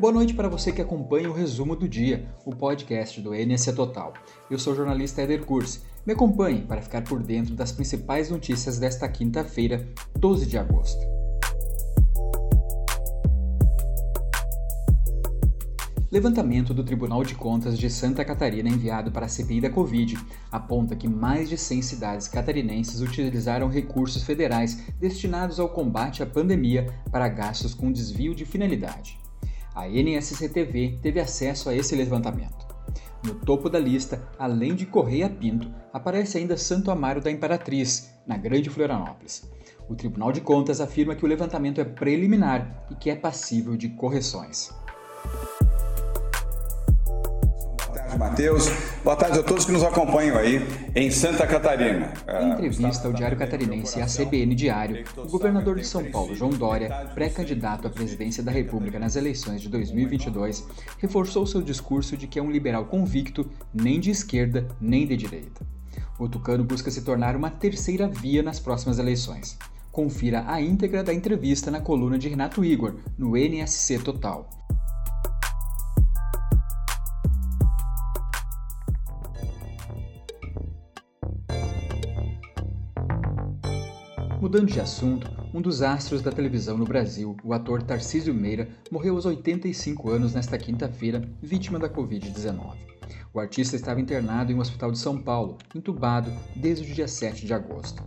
Boa noite para você que acompanha o resumo do dia, o podcast do NSC Total. Eu sou o jornalista Eder Curse. Me acompanhe para ficar por dentro das principais notícias desta quinta-feira, 12 de agosto. Levantamento do Tribunal de Contas de Santa Catarina enviado para a CPI da Covid aponta que mais de 100 cidades catarinenses utilizaram recursos federais destinados ao combate à pandemia para gastos com desvio de finalidade. A NSCTV teve acesso a esse levantamento. No topo da lista, além de Correia Pinto, aparece ainda Santo Amaro da Imperatriz, na Grande Florianópolis. O Tribunal de Contas afirma que o levantamento é preliminar e que é passível de correções. Matheus. Boa tarde a todos que nos acompanham aí em Santa Catarina. Em entrevista ao Diário Catarinense e à CBN Diário, o governador de São Paulo, João Dória, pré-candidato à presidência da República nas eleições de 2022, reforçou seu discurso de que é um liberal convicto, nem de esquerda nem de direita. O tucano busca se tornar uma terceira via nas próximas eleições. Confira a íntegra da entrevista na coluna de Renato Igor, no NSC Total. Mudando de assunto, um dos astros da televisão no Brasil, o ator Tarcísio Meira, morreu aos 85 anos nesta quinta-feira, vítima da Covid-19. O artista estava internado em um hospital de São Paulo, entubado desde o dia 7 de agosto.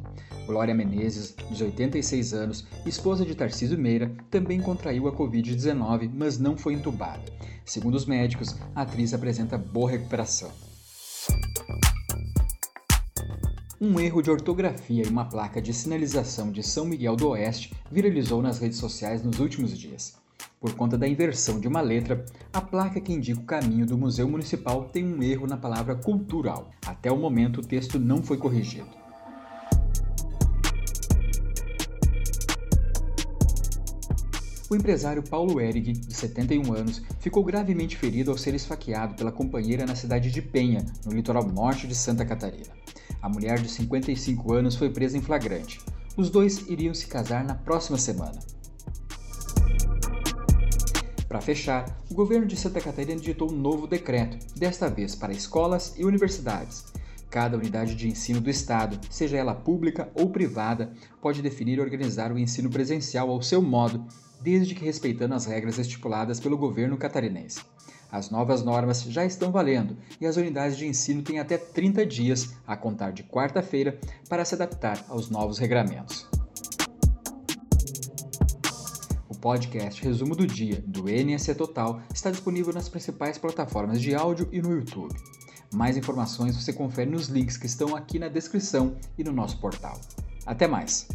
Glória Menezes, de 86 anos, esposa de Tarcísio Meira, também contraiu a Covid-19, mas não foi entubada. Segundo os médicos, a atriz apresenta boa recuperação. Um erro de ortografia em uma placa de sinalização de São Miguel do Oeste viralizou nas redes sociais nos últimos dias. Por conta da inversão de uma letra, a placa que indica o caminho do Museu Municipal tem um erro na palavra cultural. Até o momento, o texto não foi corrigido. O empresário Paulo Erig, de 71 anos, ficou gravemente ferido ao ser esfaqueado pela companheira na cidade de Penha, no litoral norte de Santa Catarina. A mulher de 55 anos foi presa em flagrante. Os dois iriam se casar na próxima semana. Para fechar, o governo de Santa Catarina editou um novo decreto, desta vez para escolas e universidades. Cada unidade de ensino do Estado, seja ela pública ou privada, pode definir e organizar o ensino presencial ao seu modo, desde que respeitando as regras estipuladas pelo governo catarinense. As novas normas já estão valendo e as unidades de ensino têm até 30 dias, a contar de quarta-feira, para se adaptar aos novos regramentos. O podcast Resumo do Dia, do NSC Total, está disponível nas principais plataformas de áudio e no YouTube. Mais informações você confere nos links que estão aqui na descrição e no nosso portal. Até mais!